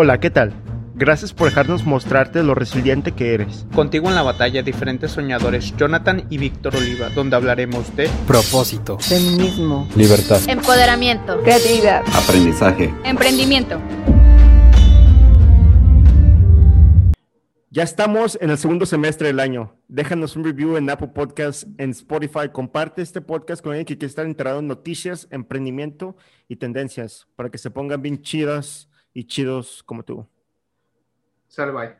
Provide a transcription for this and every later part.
Hola, ¿qué tal? Gracias por dejarnos mostrarte lo resiliente que eres. Contigo en la batalla, diferentes soñadores, Jonathan y Víctor Oliva, donde hablaremos de propósito, feminismo, libertad, empoderamiento, creatividad, aprendizaje, emprendimiento. Ya estamos en el segundo semestre del año. Déjanos un review en Apple Podcasts, en Spotify. Comparte este podcast con alguien que quiere estar enterado en noticias, emprendimiento y tendencias para que se pongan bien chidas y chidos como tú. Sale, bye.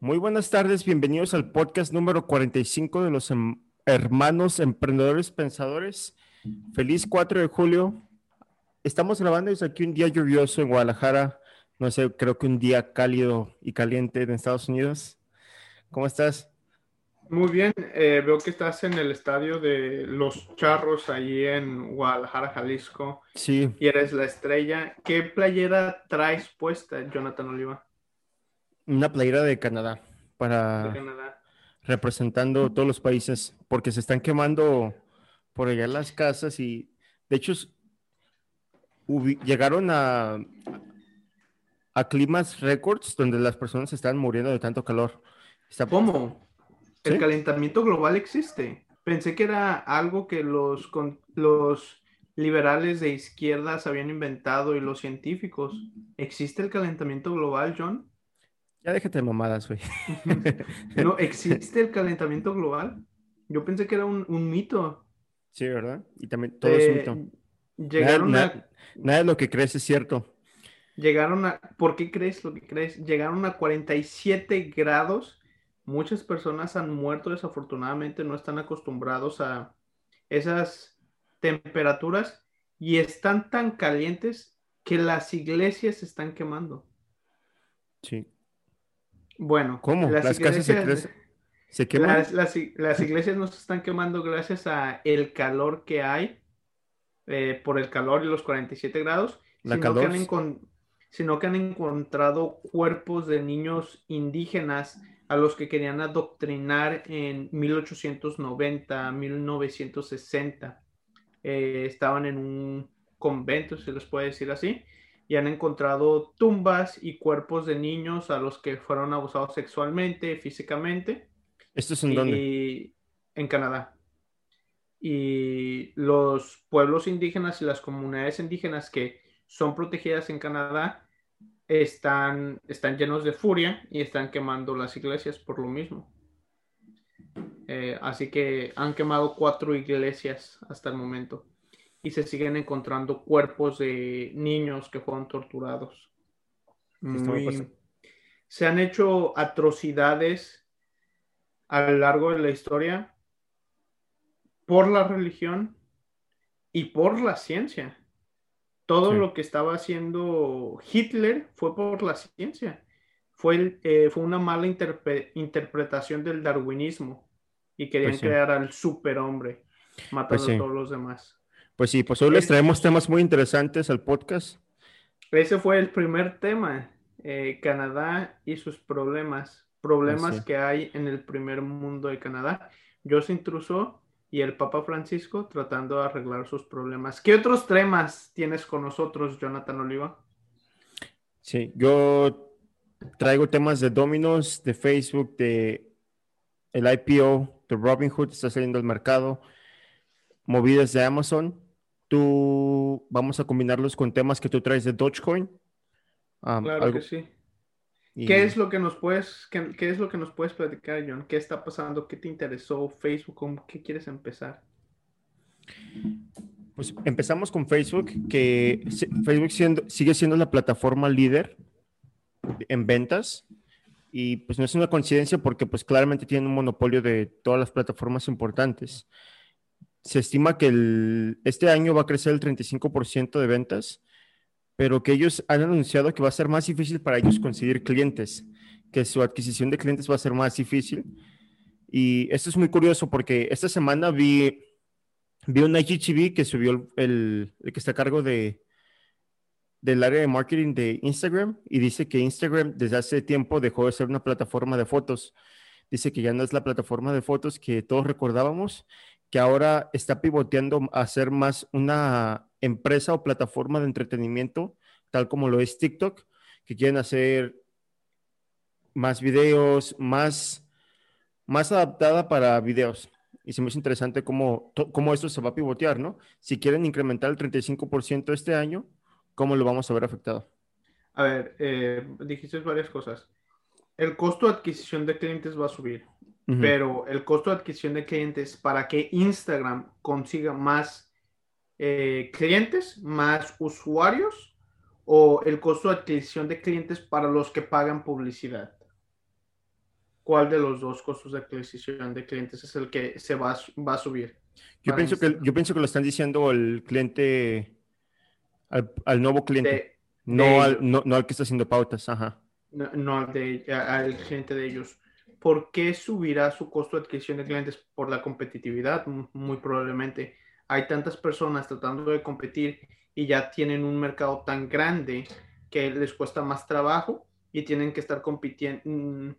Muy buenas tardes, bienvenidos al podcast número 45 de los em- hermanos emprendedores pensadores. Feliz 4 de julio. Estamos grabando desde aquí un día lluvioso en Guadalajara. No sé, creo que un día cálido y caliente en Estados Unidos. ¿Cómo estás? Muy bien, eh, veo que estás en el estadio de Los Charros, allí en Guadalajara, Jalisco, Sí, y eres la estrella. ¿Qué playera traes puesta, Jonathan Oliva, una playera de Canadá para de Canadá? representando todos los países porque se están quemando por allá las casas y de hecho llegaron a a climas récords donde las personas están muriendo de tanto calor. Está- ¿Cómo? El ¿Sí? calentamiento global existe. Pensé que era algo que los, con- los liberales de izquierdas habían inventado y los científicos. ¿Existe el calentamiento global, John? Ya déjate de mamadas, güey. ¿No existe el calentamiento global? Yo pensé que era un, un mito. Sí, ¿verdad? Y también todo es Eh, un mito. Nada, Llegaron a, nada- nada de lo que crees es cierto. llegaron a, ¿por qué crees lo que crees? Llegaron a 47 grados. Muchas personas han muerto desafortunadamente, no están acostumbrados a esas temperaturas y están tan calientes que las iglesias se están quemando. Sí. Bueno, ¿Cómo? Las iglesias- se queman. Las, las i- las iglesias no se están quemando gracias a el calor que hay, eh, por el calor y los 47 grados, La sino que, han calor. encon- sino que han encontrado cuerpos de niños indígenas a los que querían adoctrinar en 1890, 1960. Eh, estaban en un convento, se les puede decir así, y han encontrado tumbas y cuerpos de niños a los que fueron abusados sexualmente, físicamente. ¿Esto es en dónde? Y en Canadá. Y los pueblos indígenas y las comunidades indígenas que son protegidas en Canadá están, están llenos de furia y están quemando las iglesias por lo mismo. Eh, así que han quemado cuatro iglesias hasta el momento y se siguen encontrando cuerpos de niños que fueron torturados. muy se han hecho atrocidades a lo largo de la historia por la religión y por la ciencia. Todo Sí. lo que estaba haciendo Hitler fue por la ciencia. Fue, el- eh, fue una mala interpretación del darwinismo y querían Pues sí. crear al superhombre, matando Pues sí. a todos los demás. Pues sí, pues hoy les Es- traemos temas muy interesantes al podcast. Ese fue el primer tema, eh, Canadá y sus problemas, problemas que hay en el primer mundo de Canadá. José Intruso y el Papa Francisco tratando de arreglar sus problemas. ¿Qué otros temas tienes con nosotros, Jonathan Oliva? Sí, yo traigo temas de Domino's, de Facebook, de el IPO, de Robinhood, está saliendo al mercado, movidas de Amazon. Tú, vamos a combinarlos con temas que tú traes de Dogecoin. Um, Claro algo- que sí. Y- ¿Qué es lo que nos puedes, qué, qué es lo que nos puedes platicar, John? ¿Qué está pasando? ¿Qué te interesó Facebook? ¿Con qué quieres empezar? Pues empezamos con Facebook, que Facebook siendo- sigue siendo la plataforma líder en ventas y pues no es una coincidencia porque pues claramente tienen un monopolio de todas las plataformas importantes. Se estima que el- este año va a crecer el 35% de ventas, pero que ellos han anunciado que va a ser más difícil para ellos conseguir clientes, que su adquisición de clientes va a ser más difícil. Y esto es muy curioso porque esta semana vi Vi un IGTV que subió el, que está a cargo de, del área de marketing de Instagram y dice que Instagram desde hace tiempo dejó de ser una plataforma de fotos. Dice que ya no es la plataforma de fotos que todos recordábamos, que ahora está pivoteando a ser más una empresa o plataforma de entretenimiento, tal como lo es TikTok, que quieren hacer más videos, más, más adaptada para videos. Y se me hace interesante cómo, cómo esto se va a pivotear, ¿no? Si quieren incrementar el 35% este año, ¿cómo lo vamos a ver afectado? A ver, eh, dijiste varias cosas. El costo de adquisición de clientes va a subir, pero el costo de adquisición de clientes para que Instagram consiga más eh, clientes, más usuarios, o el costo de adquisición de clientes para los que pagan publicidad. ¿Cuál de los dos costos de adquisición de clientes es el que se va, va a subir? Yo pienso, que, yo pienso que lo están diciendo el cliente, al, nuevo cliente, no, al, no, al que está haciendo pautas, ajá. No, al, de, al cliente de ellos. ¿Por qué subirá su costo de adquisición de clientes? Por la competitividad, muy probablemente hay tantas personas tratando de competir y ya tienen un mercado tan grande que les cuesta más trabajo y tienen que estar compitiendo. Mm,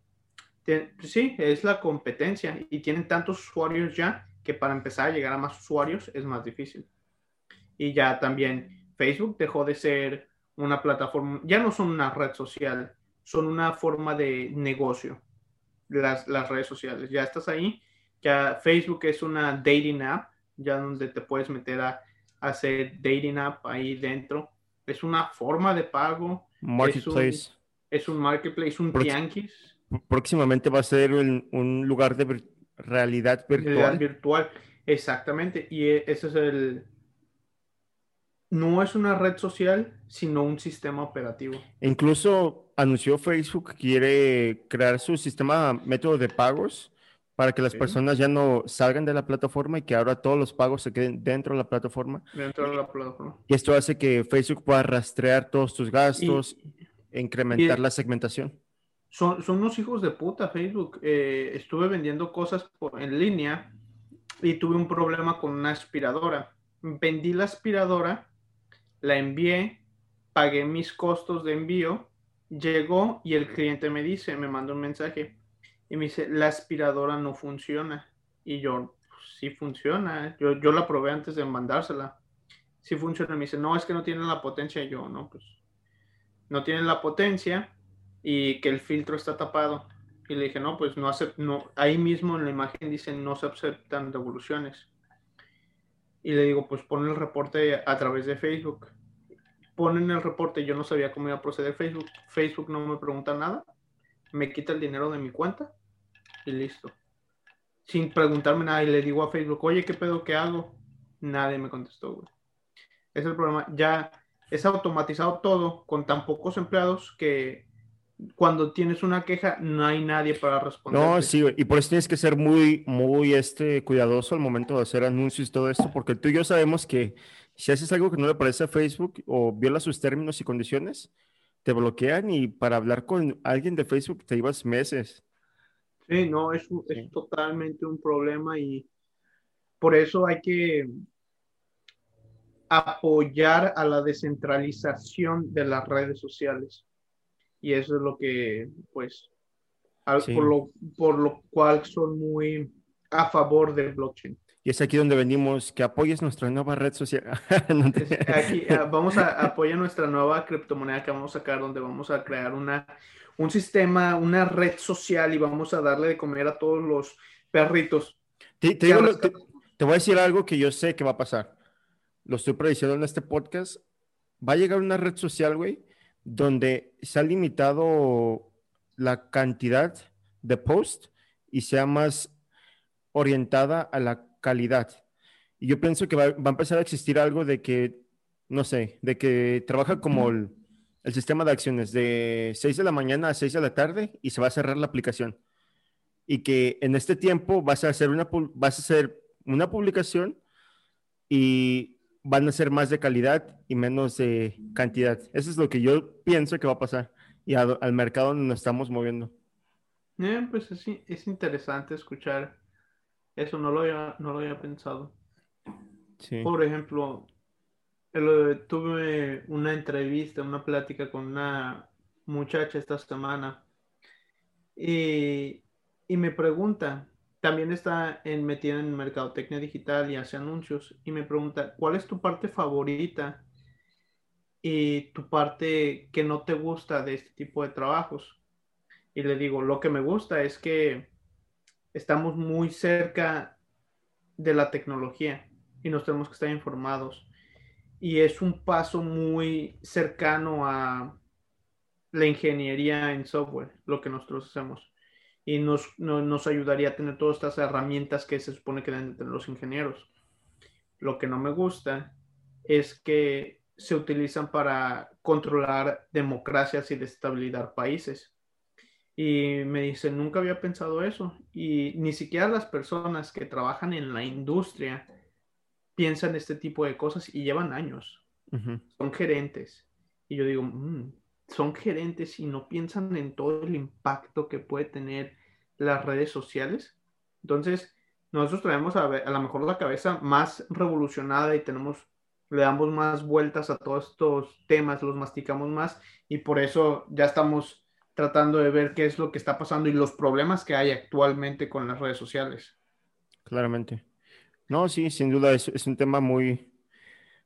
sí, es la competencia y tienen tantos usuarios ya que para empezar a llegar a más usuarios es más difícil. Y ya también Facebook dejó de ser una plataforma, ya no son una red social, son una forma de negocio, las, las redes sociales. Ya estás ahí, ya Facebook es una dating app ya donde te puedes meter a, hacer dating app ahí dentro. Es una forma de pago. Marketplace. Es un, marketplace, un tianguis. Próximamente va a ser un, lugar de realidad virtual. Realidad virtual, exactamente. Y e, ese es el... No es una red social, sino un sistema operativo. Incluso anunció Facebook que quiere crear su sistema método de pagos para que las personas ya no salgan de la plataforma y que ahora todos los pagos se queden dentro de la plataforma. Dentro de la plataforma. Y esto hace que Facebook pueda rastrear todos tus gastos, e incrementar la segmentación. Son, son unos hijos de puta Facebook. Eh, estuve vendiendo cosas en línea y tuve un problema con una aspiradora. Vendí la aspiradora, la envié, pagué mis costos de envío, llegó y el cliente me dice, me manda un mensaje y me dice, la aspiradora no funciona. Y yo, pues, sí funciona. Yo, yo la probé antes de mandársela. Sí funciona. Me dice, no, es que no tiene la potencia. Y yo, no, pues no tiene la potencia y que el filtro está tapado. Y le dije, no, pues no hace, no, ahí mismo en la imagen dice no se aceptan devoluciones. Y le digo, pues pon el reporte a través de Facebook. Ponen el reporte, yo no sabía cómo iba a proceder Facebook. Facebook no me pregunta nada, me quita el dinero de mi cuenta y listo. Sin preguntarme nada y le digo a Facebook, oye, ¿qué pedo que hago? Nadie me contestó, güey. Es el problema. Ya es automatizado todo con tan pocos empleados que cuando tienes una queja no hay nadie para responder. No, sí, y por eso tienes que ser muy, muy este, cuidadoso al momento de hacer anuncios y todo esto, porque tú y yo sabemos que si haces algo que no le parece a Facebook o viola sus términos y condiciones, te bloquean y para hablar con alguien de Facebook te ibas meses. Sí, no, es, es totalmente un problema y por eso hay que apoyar a la descentralización de las redes sociales. Y eso es lo que, pues, por, lo, por lo cual son muy a favor del blockchain. Y es aquí donde venimos, que apoyes nuestra nueva red social. aquí, ah, vamos a apoyar nuestra nueva criptomoneda que vamos a sacar, donde vamos a crear una, un sistema, una red social y vamos a darle de comer a todos los perritos. Te, te, voy a decir algo que yo sé que va a pasar. Lo estoy prediciendo en este podcast. Va a llegar una red social, güey, donde se ha limitado la cantidad de posts y sea más orientada a la calidad. Y yo pienso que va, a empezar a existir algo de que, no sé, de que trabaja como el, sistema de acciones de 6 de la mañana a 6 de la tarde y se va a cerrar la aplicación. Y que en este tiempo vas a hacer una, vas a hacer una publicación y van a ser más de calidad y menos de cantidad. Eso es lo que yo pienso que va a pasar y al mercado donde nos estamos moviendo. Eh, pues es, es interesante escuchar eso no lo había, no lo había pensado. Por ejemplo, tuve una entrevista, una plática con una muchacha esta semana y, me pregunta, también está en, metida en mercadotecnia digital y hace anuncios y me pregunta, ¿cuál es tu parte favorita y tu parte que no te gusta de este tipo de trabajos. Y le digo, lo que me gusta es que estamos muy cerca de la tecnología y nos tenemos que estar informados. Y es un paso muy cercano a la ingeniería en software, lo que nosotros hacemos. Y nos, nos ayudaría a tener todas estas herramientas que se supone que deben tener los ingenieros. Lo que no me gusta es que se utilizan para controlar democracias y destabilizar países. Y me dice, nunca había pensado eso. Y ni siquiera las personas que trabajan en la industria piensan este tipo de cosas y llevan años. Son gerentes. Y yo digo, mm, son gerentes y no piensan en todo el impacto que puede tener las redes sociales. Entonces, nosotros traemos a, a lo mejor la cabeza más revolucionada y tenemos le damos más vueltas a todos estos temas, los masticamos más y por eso ya estamos tratando de ver qué es lo que está pasando y los problemas que hay actualmente con las redes sociales. Claramente. No, sí, sin duda es, es un tema muy,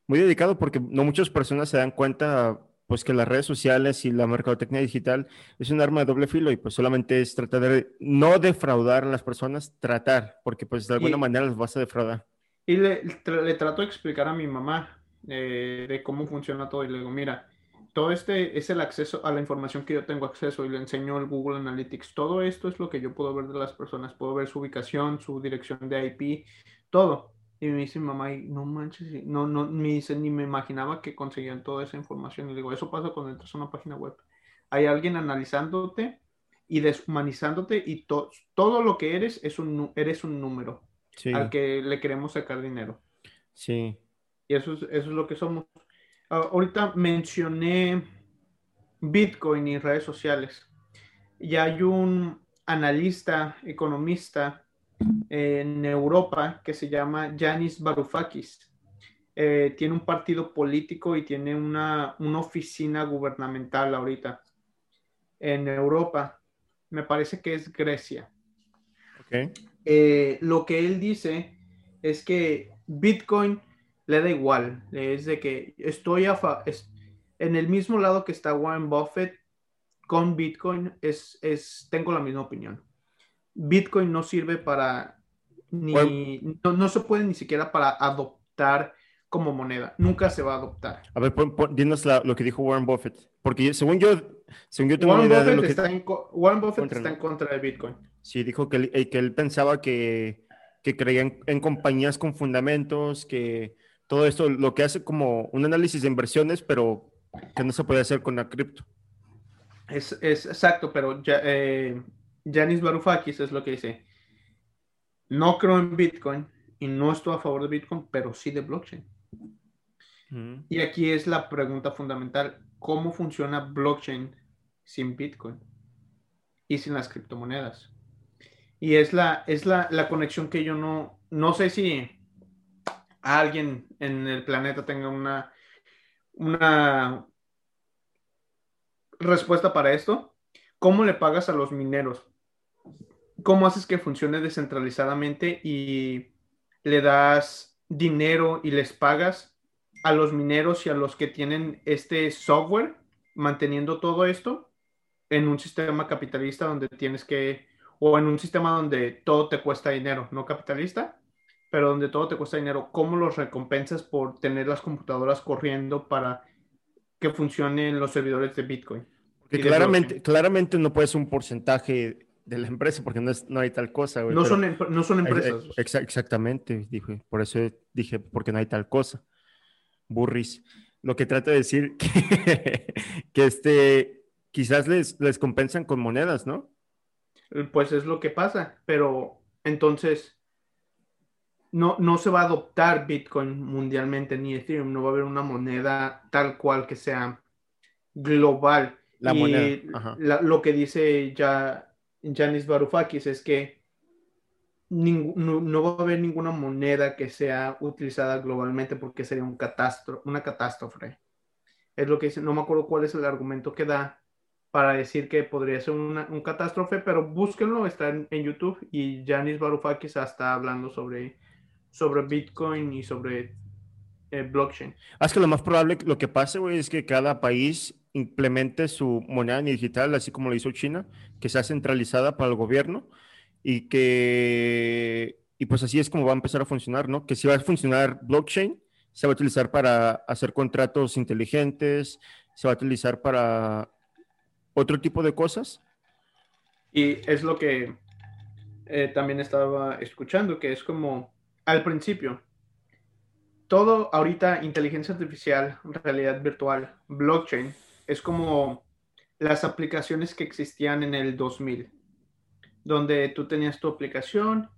muy dedicado porque no muchas personas se dan cuenta pues que las redes sociales y la mercadotecnia digital es un arma de doble filo y pues solamente es tratar de no defraudar a las personas, tratar, porque pues de alguna manera las vas a defraudar. Y le, le, trato de explicar a mi mamá eh, de cómo funciona todo y le digo, mira, todo este es el acceso a la información que yo tengo acceso y le enseño el Google Analytics. Todo esto es lo que yo puedo ver de las personas. Puedo ver su ubicación, su dirección de IP, todo. Y me dice mamá, no manches, no, no, me dice, ni me imaginaba que conseguían toda esa información. Y le digo, eso pasa cuando entras a una página web. Hay alguien analizándote y deshumanizándote y todo lo que eres es un, eres un número al que le queremos sacar dinero. Sí. Y eso es, eso es lo que somos. Ahorita mencioné Bitcoin y redes sociales. Y hay un analista, economista en Europa que se llama Yanis Varoufakis. Eh, tiene un partido político y tiene una, una oficina gubernamental ahorita en Europa. Me parece que es Grecia. Okay. Eh, lo que él dice es que Bitcoin le da igual, es de que estoy en el mismo lado que está Warren Buffett con Bitcoin, es, es, tengo la misma opinión. Bitcoin no sirve para ni, no, se puede ni siquiera para adoptar como moneda. Nunca se va a adoptar. A ver, dinos lo que dijo Warren Buffett. Porque según yo, según yo tengo Warren Buffett, está, en, Warren Buffett está en contra de Bitcoin. Sí, dijo que eh, que él pensaba que, que creía en, compañías con fundamentos, que todo esto, lo que hace como un análisis de inversiones, pero que no se puede hacer con la cripto. Es, es, exacto, pero ya, eh, Varoufakis es lo que dice. No creo en Bitcoin y no estoy a favor de Bitcoin, pero sí de blockchain. Y aquí es la pregunta fundamental. ¿Cómo funciona blockchain sin Bitcoin y sin las criptomonedas? Y es la, es la, conexión que yo no, no sé si alguien en el planeta tenga una, una respuesta para esto. ¿Cómo le pagas a los mineros? ¿Cómo haces que funcione descentralizadamente y le das dinero y les pagas a los mineros y a los que tienen este software manteniendo todo esto en un sistema capitalista donde tienes que o en un sistema donde todo te cuesta dinero, no capitalista, pero donde todo te cuesta dinero, ¿cómo los recompensas por tener las computadoras corriendo para que funcionen los servidores de Bitcoin? Porque claramente, claramente no puede ser un porcentaje de la empresa porque no, es, no hay tal cosa. no, son, no son empresas. exactamente, dije, por eso dije, porque no hay tal cosa. Burris. Lo que trata de decir que, que este, quizás les, les compensan con monedas, ¿no? pues es lo que pasa, pero entonces no, no se va a adoptar Bitcoin mundialmente ni Ethereum, no va a haber una moneda tal cual que sea global. La moneda. lo que dice ya Janis Varoufakis es que no, va a haber ninguna moneda que sea utilizada globalmente porque sería un una catástrofe. Es lo que dice, no me acuerdo cuál es el argumento que da, para decir que podría ser una, un catástrofe, pero búsquenlo, está en, YouTube y Yanis Varoufakis está hablando sobre, sobre Bitcoin y sobre eh, blockchain. Ah, es que lo más probable, lo que pase, güey, es que cada país implemente su moneda digital, así como lo hizo China, que sea centralizada para el gobierno y que, y pues así es como va a empezar a funcionar, ¿no? Que si va a funcionar blockchain, se va a utilizar para hacer contratos inteligentes, se va a utilizar para otro tipo de cosas. Y es lo que eh, también estaba escuchando, que es como al principio, todo ahorita inteligencia artificial, realidad virtual, blockchain, es como las aplicaciones que existían en el 2000, donde tú tenías tu aplicación,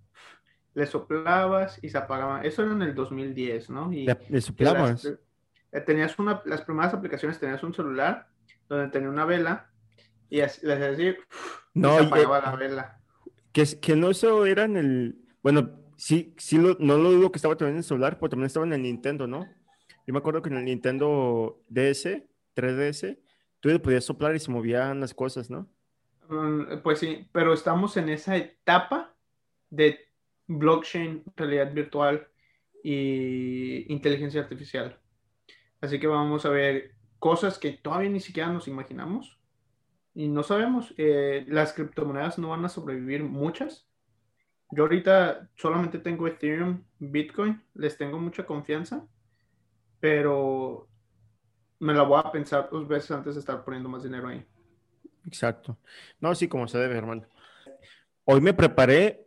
le soplabas y se apagaba. Eso era en el 2010, ¿no? Y le soplabas. Eh, tenías una, las primeras aplicaciones, tenías un celular donde tenía una vela y así, no, se apagaba la vela. Que, que no eso era en el, bueno, sí, sí, no lo digo que estaba también en el celular, pero también estaba en el Nintendo, ¿no? Yo me acuerdo que en el Nintendo DS, 3DS, tú le podías soplar y se movían las cosas, ¿no? Mm, pues sí, pero estamos en esa etapa de blockchain, realidad virtual y inteligencia artificial. Así que vamos a ver cosas que todavía ni siquiera nos imaginamos y no sabemos. Eh, las criptomonedas no van a sobrevivir muchas. Yo ahorita solamente tengo Ethereum, Bitcoin, les tengo mucha confianza, pero me la voy a pensar dos veces antes de estar poniendo más dinero ahí. Exacto. No, sí, como se debe, hermano. Hoy me preparé,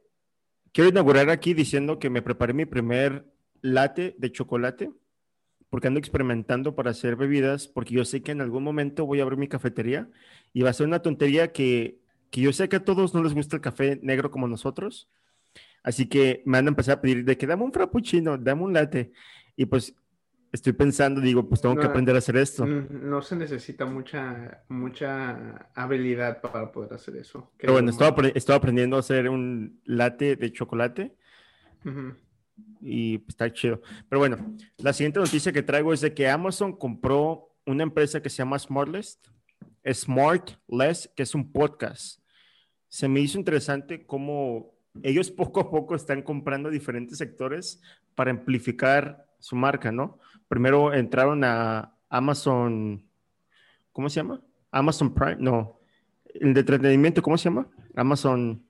quiero inaugurar aquí diciendo que me preparé mi primer latte de chocolate, porque ando experimentando para hacer bebidas, porque yo sé que en algún momento voy a abrir mi cafetería y va a ser una tontería que, que yo sé que a todos no les gusta el café negro como nosotros, así que me han empezado a pedir de que dame un frappuccino, dame un latte, y pues estoy pensando, digo, pues tengo que aprender a hacer esto. No, se necesita mucha, mucha habilidad para poder hacer eso. Pero bueno, estaba, aprendiendo a hacer un latte de chocolate. Y pues, está chido. Pero bueno, la siguiente noticia que traigo es de que Amazon compró una empresa que se llama Smartless, Smartless, que es un podcast. Se me hizo interesante cómo ellos poco a poco están comprando diferentes sectores para amplificar su marca, ¿no? Primero entraron a Amazon, ¿cómo se llama? Amazon Prime, no, el de entretenimiento, ¿cómo se llama? Amazon,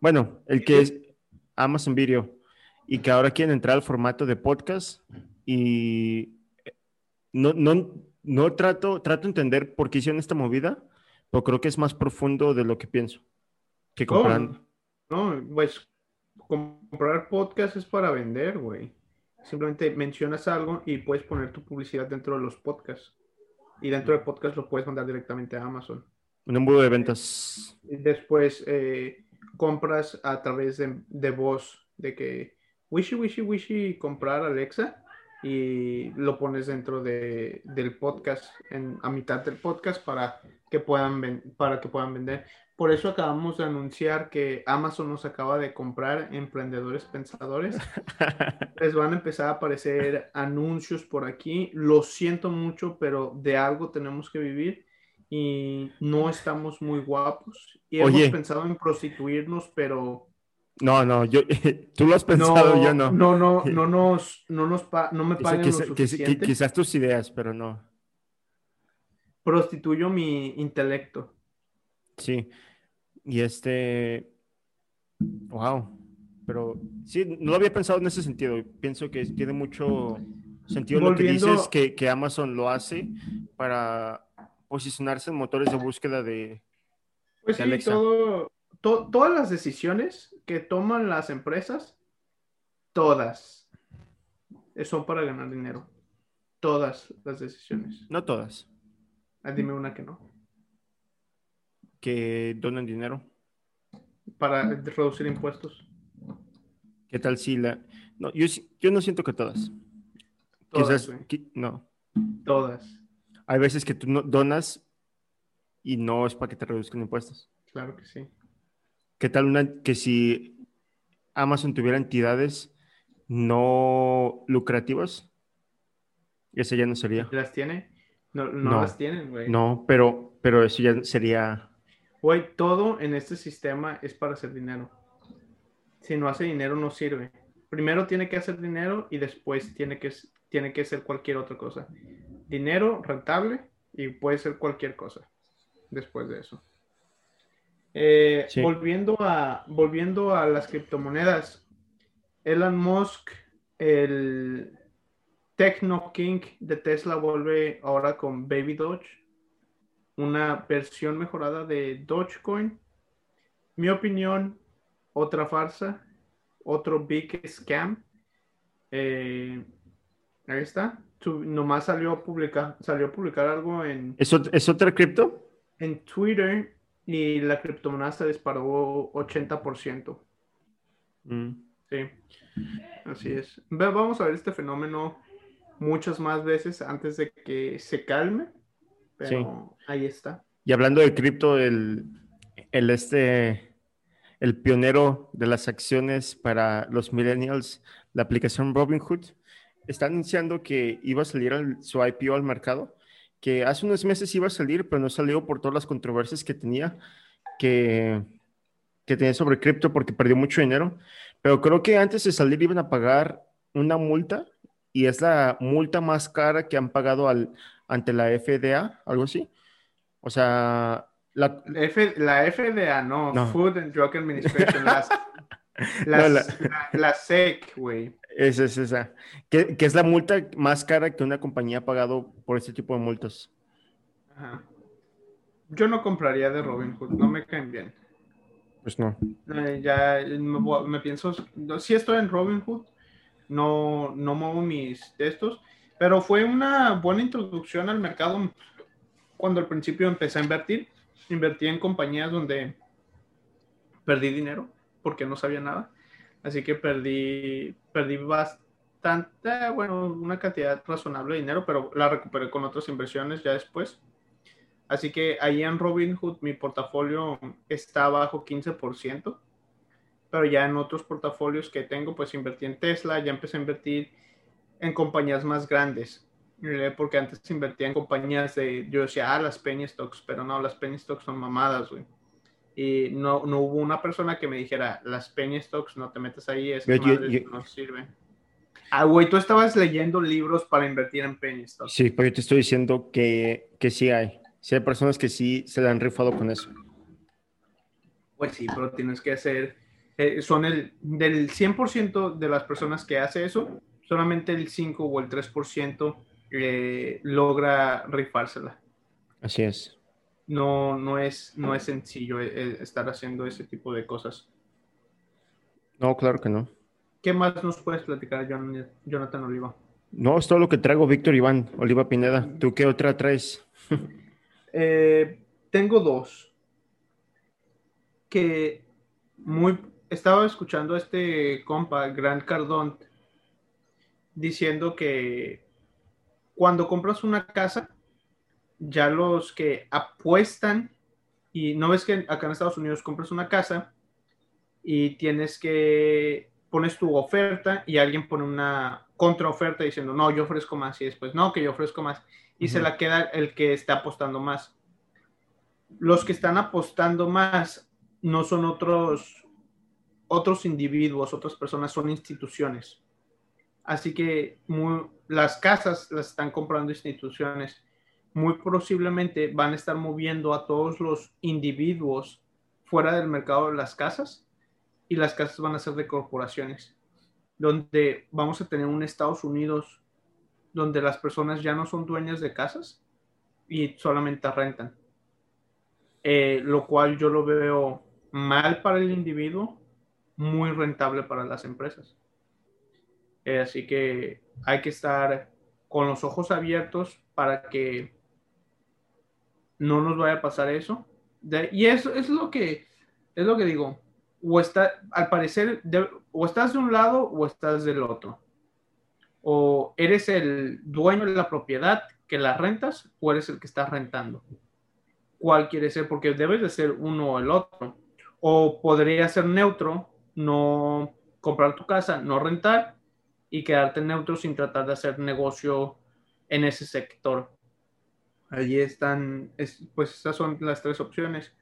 bueno, el que es Amazon Video, y que ahora quieren entrar al formato de podcast y no, no, no trato, trato de entender por qué hicieron esta movida, pero creo que es más profundo de lo que pienso que comprando. No, pues comprar podcast es para vender, güey. Simplemente mencionas algo y puedes poner tu publicidad dentro de los podcasts. Y dentro del podcast lo puedes mandar directamente a Amazon. Un embudo de ventas. Y después eh, compras a través de, de, voz, de que wishy, wishy, wishy, comprar Alexa y lo pones dentro de, del podcast, en, a mitad del podcast para que puedan, para que puedan vender. Por eso acabamos de anunciar que Amazon nos acaba de comprar emprendedores pensadores. Les van a empezar a aparecer anuncios por aquí. Lo siento mucho, pero de algo tenemos que vivir y no estamos muy guapos. Y hemos pensado en prostituirnos, pero... No, no, yo, tú lo has pensado, yo no. No, no, no nos, no nos, no me paguen lo suficiente. Quizás tus ideas, pero no. Prostituyo mi intelecto. Sí. Y este, wow, pero sí, no lo había pensado en ese sentido. Pienso que tiene mucho sentido lo que dices, que, que, Amazon lo hace para posicionarse en motores de búsqueda de, pues sí, Todo, todas las decisiones que toman las empresas, todas, son para ganar dinero. Todas las decisiones. No todas. Ah, dime una que no que donan dinero. Para reducir impuestos. ¿Qué tal si la.? No, yo, yo no siento que todas. Todas. no. Todas. Hay veces que tú no, donas y no es para que te reduzcan impuestos. Claro que sí. ¿Qué tal una que si Amazon tuviera entidades no lucrativas? Ese ya no sería. ¿Las tiene? No, no, las tienen, güey. No, pero, pero eso ya sería Güey, todo en este sistema es para hacer dinero. Si no hace dinero, no sirve. Primero tiene que hacer dinero y después tiene que tiene que ser cualquier otra cosa. Dinero rentable y puede ser cualquier cosa después de eso. Eh, volviendo, a, volviendo a las criptomonedas, Elon Musk, el Techno King de Tesla, vuelve ahora con Baby Doge, una versión mejorada de Dogecoin. Mi opinión, otra farsa, otro big scam. Eh, ahí está. nomás salió a publicar, salió a publicar algo en. ¿Es, ¿Es otra cripto? En Twitter y la criptomoneda se disparó 80%. Mm. Sí, así es. Vamos a ver este fenómeno muchas más veces antes de que se calme, pero ahí está. Y hablando de cripto, el, el, este, el pionero de las acciones para los millennials, la aplicación Robinhood, está anunciando que iba a salir su IPO al mercado que hace unos meses iba a salir, pero no salió por todas las controversias que tenía, que, que tenía sobre cripto porque perdió mucho dinero. Pero creo que antes de salir iban a pagar una multa y es la multa más cara que han pagado al, ante la FDA, algo así. O sea, la, la FDA, no, Food and Drug Administration, la, SEC, güey. Esa es esa. Que, es la multa más cara que una compañía ha pagado por este tipo de multas. Ajá. Yo no compraría de Robinhood, no me caen bien. Pues no. Eh, ya me, pienso, si estoy en Robinhood, no, no muevo mis textos, pero fue una buena introducción al mercado cuando al principio empecé a invertir. Invertí en compañías donde perdí dinero porque no sabía nada. Así que perdí, perdí bastante, bueno, una cantidad razonable de dinero, pero la recuperé con otras inversiones ya después. Así que ahí en Robinhood mi portafolio está bajo 15%, pero ya en otros portafolios que tengo, pues invertí en Tesla, ya empecé a invertir en compañías más grandes, eh, porque antes invertía en compañías de, yo decía, ah, las penny stocks, pero no, las penny stocks son mamadas, güey y no, no hubo una persona que me dijera, las penny stocks, no te metes ahí, es que no sirve. Ah, güey, tú estabas leyendo libros para invertir en penny stocks. Sí, pero yo te estoy diciendo que, que sí hay. Sí hay personas que sí se le han rifado con eso. Pues sí, pero tienes que hacer, eh, son el, del 100% de las personas que hace eso, solamente el 5 o el 3% eh, logra rifársela. Así es no, no, es, no es sencillo eh, eh, estar haciendo ese tipo de cosas. No, claro que no. ¿Qué más nos puedes platicar, Jonathan Oliva? No, es todo lo que traigo, Víctor Iván, Oliva Pineda. ¿Tú qué otra traes? Eh, tengo dos. Que muy. Estaba escuchando a este compa, Grant Cardón, diciendo que cuando compras una casa, ya los que apuestan, y no ves que acá en Estados Unidos compras una casa y tienes que, pones tu oferta y alguien pone una contraoferta diciendo, no, yo ofrezco más y después, no, que yo ofrezco más. Y se la queda el que está apostando más. Los que están apostando más no son otros, otros individuos, otras personas, son instituciones. Así que las casas las están comprando instituciones muy posiblemente van a estar moviendo a todos los individuos fuera del mercado de las casas y las casas van a ser de corporaciones, donde vamos a tener un Estados Unidos donde las personas ya no son dueñas de casas y solamente rentan, eh, lo cual yo lo veo mal para el individuo, muy rentable para las empresas. Eh, así que hay que estar con los ojos abiertos para que no nos vaya a pasar eso. y eso es lo que es lo que digo. O está, al parecer, o estás de un lado o estás del otro. O eres el dueño de la propiedad que la rentas o eres el que está rentando. ¿Cuál quiere ser? Porque debes de ser uno o el otro. O podría ser neutro, no comprar tu casa, no rentar y quedarte neutro sin tratar de hacer negocio en ese sector. Allí están, pues estas son las tres opciones,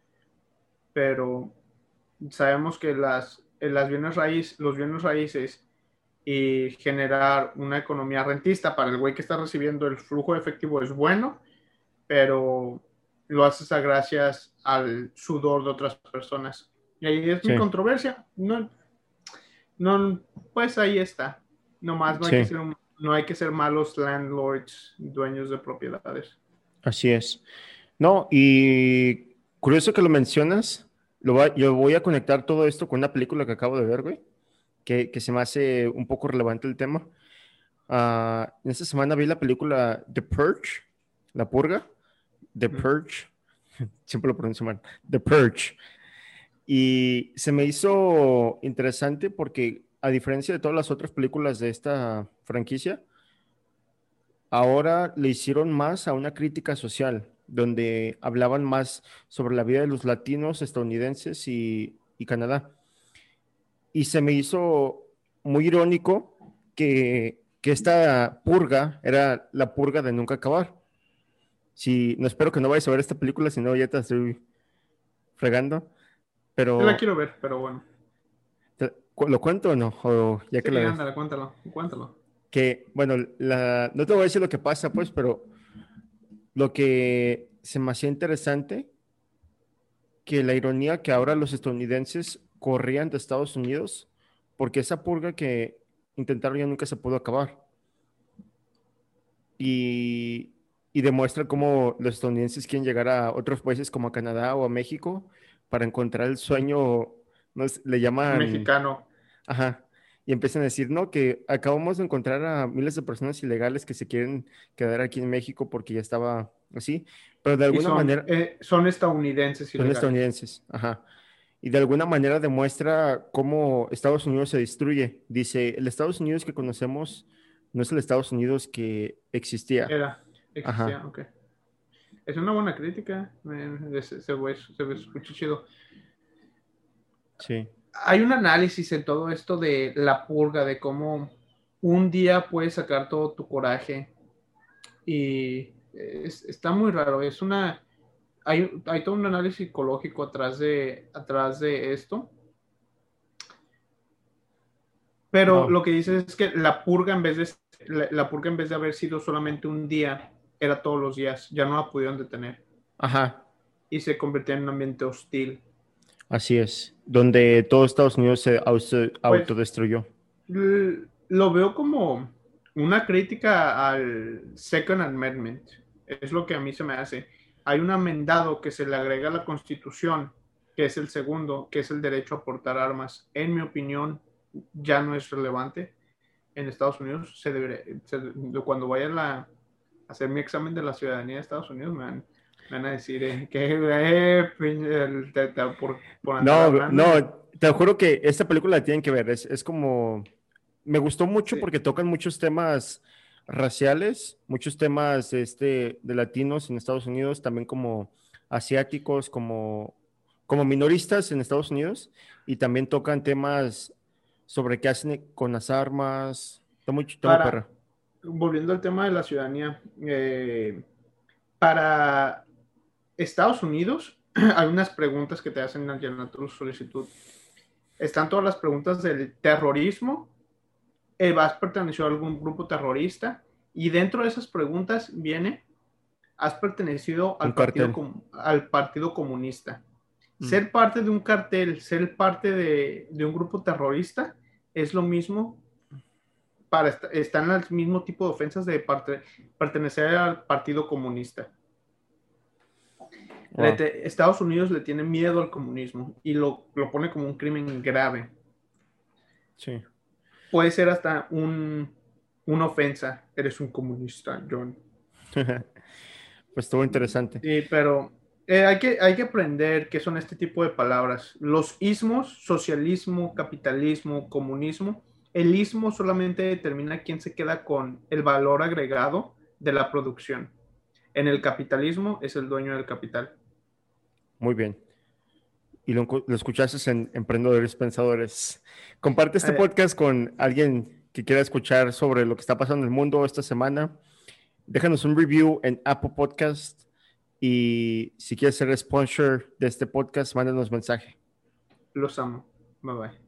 pero sabemos que las, las bienes raíces, los bienes raíces y generar una economía rentista para el güey que está recibiendo el flujo de efectivo es bueno, pero lo haces a gracias al sudor de otras personas. Y ahí es mi controversia. No, no, pues ahí está. Nomás no, hay que ser, no hay que ser malos landlords, dueños de propiedades. Así es. No, y curioso que lo mencionas. Lo yo voy a conectar todo esto con una película que acabo de ver, güey, que, que se me hace un poco relevante el tema. Uh, en esta semana vi la película The Purge, La Purga. The Purge, siempre lo pronuncio mal, The Purge. Y se me hizo interesante porque, a diferencia de todas las otras películas de esta franquicia, ahora le hicieron más a una crítica social, donde hablaban más sobre la vida de los latinos, estadounidenses y, y Canadá. Y se me hizo muy irónico que, que esta purga era la purga de nunca acabar si, no espero que no vayas a ver esta película, si no ya te estoy fregando. Pero. Yo la quiero ver, pero bueno. ¿Lo cuento o no? ya que la ándale, cuéntalo, cuéntalo. Que, bueno, la, no te voy a decir lo que pasa, pues, pero lo que se me hacía interesante, que la ironía que ahora los estadounidenses corrían de Estados Unidos, porque esa purga que intentaron ya nunca se pudo acabar. Y y demuestra cómo los estadounidenses quieren llegar a otros países como a Canadá o a México para encontrar el sueño, no le llaman... Mexicano. Ajá. Y empiezan a decir, no, que acabamos de encontrar a miles de personas ilegales que se quieren quedar aquí en México porque ya estaba así, pero de alguna manera... Eh, son estadounidenses. Son estadounidenses, ajá. Y de alguna manera demuestra cómo Estados Unidos se destruye. Dice, el Estados Unidos que conocemos no es el Estados Unidos que existía. Era. Es una buena crítica. Se, se, escucha chido. Sí. Hay un análisis en todo esto de la purga, de cómo un día puedes sacar todo tu coraje. Y está muy raro. Es una. Hay, hay, todo un análisis psicológico atrás de, atrás de esto. Pero lo que dice es que la purga en vez de la, purga en vez de haber sido solamente un día, era todos los días, ya no la pudieron detener. Ajá. Y se convirtió en un ambiente hostil. Así es, donde todo Estados Unidos se pues, autodestruyó. Lo veo como una crítica al Second Amendment. Es lo que a mí se me hace. Hay un amendado que se le agrega a la Constitución, que es el segundo, que es el derecho a portar armas. En mi opinión, ya no es relevante. En Estados Unidos, se debe cuando vaya la, hacer mi examen de la ciudadanía de Estados Unidos, me van, a decir eh, que eh, por, No, no, te juro que esta película la tienen que ver. Es, como. Me gustó mucho porque tocan muchos temas raciales, muchos temas este, de latinos en Estados Unidos, también como asiáticos, como, como minoristas en Estados Unidos, y también tocan temas sobre qué hacen con las armas. Está muy, perra volviendo al tema de la ciudadanía, eh, para Estados Unidos hay unas preguntas que te hacen al llenar tu solicitud. Están todas las preguntas del terrorismo, eh, ¿has pertenecido a algún grupo terrorista? Y dentro de esas preguntas viene, ¿has pertenecido al, partido, al partido Comunista? Mm. Ser parte de un cartel, ser parte de, de un grupo terrorista es lo mismo para están el mismo tipo de ofensas de parte, pertenecer al Partido Comunista. Estados Unidos le tiene miedo al comunismo y lo, lo, pone como un crimen grave. Sí. Puede ser hasta un, una ofensa. Eres un comunista, John. pues estuvo interesante. Sí, pero eh, hay, que, hay que aprender qué son este tipo de palabras. Los ismos, socialismo, capitalismo, comunismo, el ismo solamente determina quién se queda con el valor agregado de la producción. En el capitalismo es el dueño del capital. Muy bien. Y lo, escuchaste en Emprendedores Pensadores. Comparte este eh. podcast con alguien que quiera escuchar sobre lo que está pasando en el mundo esta semana. Déjanos un review en Apple Podcast y si quieres ser sponsor de este podcast, mándanos mensaje. Los amo. Bye bye.